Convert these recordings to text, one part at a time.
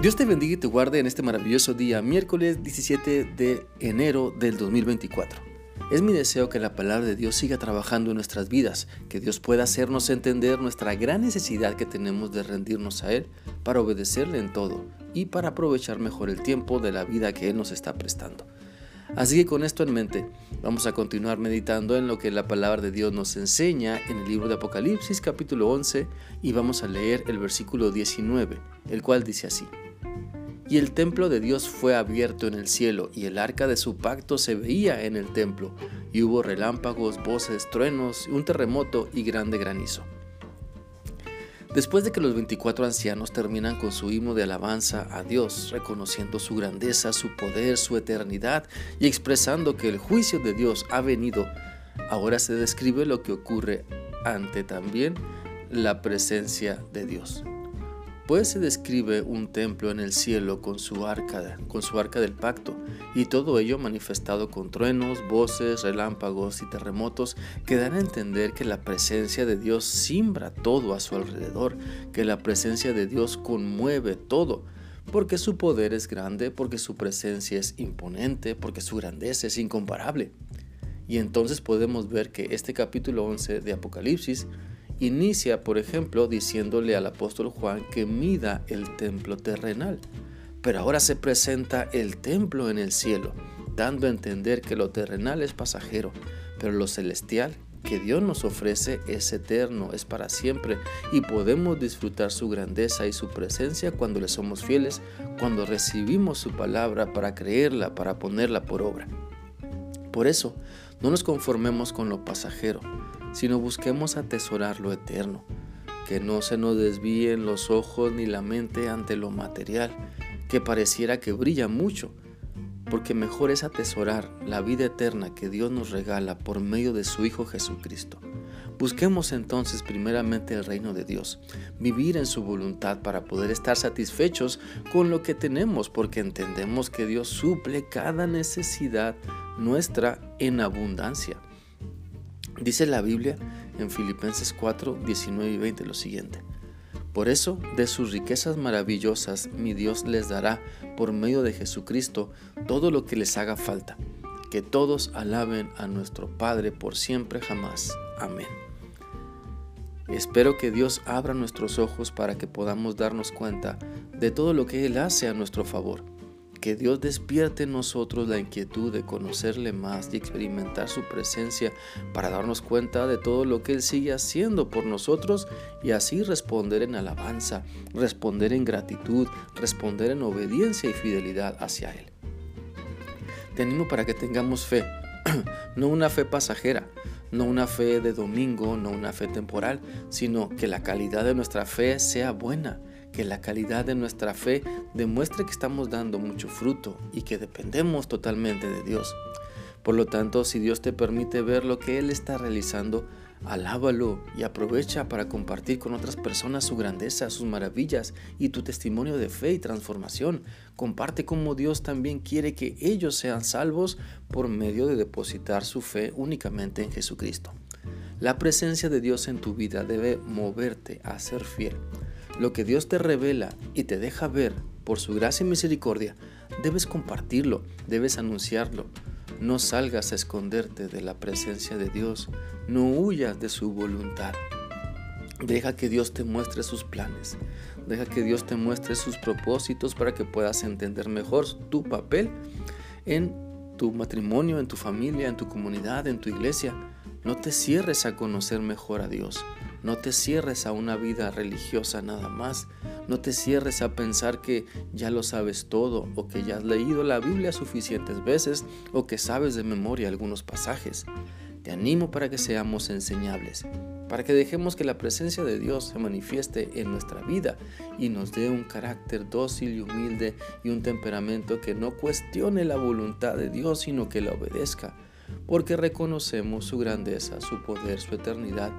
Dios te bendiga y te guarde en este maravilloso día, miércoles 17 de enero del 2024. Es mi deseo que la palabra de Dios siga trabajando en nuestras vidas, que Dios pueda hacernos entender nuestra gran necesidad que tenemos de rendirnos a Él para obedecerle en todo y para aprovechar mejor el tiempo de la vida que Él nos está prestando. Así que con esto en mente, vamos a continuar meditando en lo que la palabra de Dios nos enseña en el libro de Apocalipsis capítulo 11 y vamos a leer el versículo 19, el cual dice así. Y el templo de Dios fue abierto en el cielo, y el arca de su pacto se veía en el templo, y hubo relámpagos, voces, truenos, un terremoto y grande granizo. Después de que los 24 ancianos terminan con su himno de alabanza a Dios, reconociendo su grandeza, su poder, su eternidad y expresando que el juicio de Dios ha venido, ahora se describe lo que ocurre ante también la presencia de Dios. Pues se describe un templo en el cielo con su arca, con su arca del pacto, y todo ello manifestado con truenos, voces, relámpagos y terremotos que dan a entender que la presencia de Dios simbra todo a su alrededor, que la presencia de Dios conmueve todo, porque su poder es grande, porque su presencia es imponente, porque su grandeza es incomparable. Y entonces podemos ver que este capítulo 11 de Apocalipsis inicia, por ejemplo, diciéndole al apóstol Juan que mida el templo terrenal. Pero ahora se presenta el templo en el cielo, dando a entender que lo terrenal es pasajero, pero lo celestial que Dios nos ofrece es eterno, es para siempre y podemos disfrutar su grandeza y su presencia cuando le somos fieles, cuando recibimos su palabra para creerla, para ponerla por obra. Por eso, no nos conformemos con lo pasajero, sino busquemos atesorar lo eterno, que no se nos desvíen los ojos ni la mente ante lo material, que pareciera que brilla mucho, porque mejor es atesorar la vida eterna que Dios nos regala por medio de su Hijo Jesucristo. Busquemos entonces primeramente el reino de Dios, vivir en su voluntad para poder estar satisfechos con lo que tenemos, porque entendemos que Dios suple cada necesidad nuestra en abundancia. Dice la Biblia en Filipenses 4, 19 y 20 lo siguiente. Por eso, de sus riquezas maravillosas, mi Dios les dará, por medio de Jesucristo, todo lo que les haga falta. Que todos alaben a nuestro Padre por siempre jamás. Amén. Espero que Dios abra nuestros ojos para que podamos darnos cuenta de todo lo que Él hace a nuestro favor que Dios despierte en nosotros la inquietud de conocerle más y experimentar su presencia para darnos cuenta de todo lo que Él sigue haciendo por nosotros y así responder en alabanza, responder en gratitud, responder en obediencia y fidelidad hacia Él. Te animo para que tengamos fe, no una fe pasajera, no una fe de domingo, no una fe temporal, sino que la calidad de nuestra fe sea buena que la calidad de nuestra fe demuestre que estamos dando mucho fruto y que dependemos totalmente de Dios. Por lo tanto, si Dios te permite ver lo que Él está realizando, alábalo y aprovecha para compartir con otras personas su grandeza, sus maravillas y tu testimonio de fe y transformación. Comparte cómo Dios también quiere que ellos sean salvos por medio de depositar su fe únicamente en Jesucristo. La presencia de Dios en tu vida debe moverte a ser fiel lo que Dios te revela y te deja ver por su gracia y misericordia, debes compartirlo, debes anunciarlo. No salgas a esconderte de la presencia de Dios, no huyas de su voluntad. Deja que Dios te muestre sus planes, deja que Dios te muestre sus propósitos para que puedas entender mejor tu papel en tu matrimonio, en tu familia, en tu comunidad, en tu iglesia. No te cierres a conocer mejor a Dios. No te cierres a una vida religiosa nada más. No te cierres a pensar que ya lo sabes todo o que ya has leído la Biblia suficientes veces o que sabes de memoria algunos pasajes. Te animo para que seamos enseñables, para que dejemos que la presencia de Dios se manifieste en nuestra vida y nos dé un carácter dócil y humilde y un temperamento que no cuestione la voluntad de Dios, sino que la obedezca, porque reconocemos su grandeza, su poder, su eternidad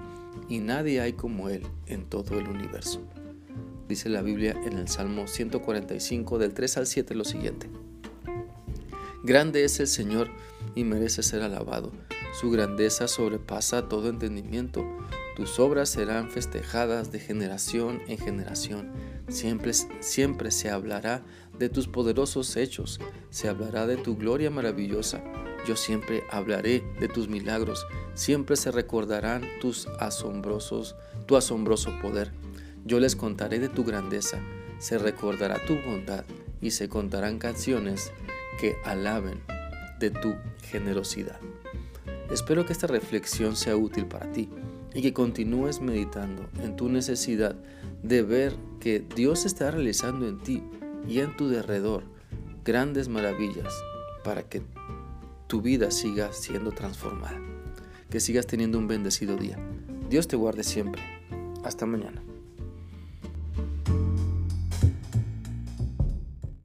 y nadie hay como Él en todo el universo. Dice la Biblia en el Salmo 145 del 3 al 7 lo siguiente. Grande es el Señor y merece ser alabado. Su grandeza sobrepasa todo entendimiento. Tus obras serán festejadas de generación en generación. Siempre, siempre se hablará de tus poderosos hechos, se hablará de tu gloria maravillosa. Yo siempre hablaré de tus milagros, siempre se recordarán tus asombrosos, tu asombroso poder. Yo les contaré de tu grandeza, se recordará tu bondad y se contarán canciones que alaben de tu generosidad. Espero que esta reflexión sea útil para ti y que continúes meditando en tu necesidad de ver que Dios está realizando en ti y en tu derredor grandes maravillas para que tu vida siga siendo transformada. Que sigas teniendo un bendecido día. Dios te guarde siempre. Hasta mañana.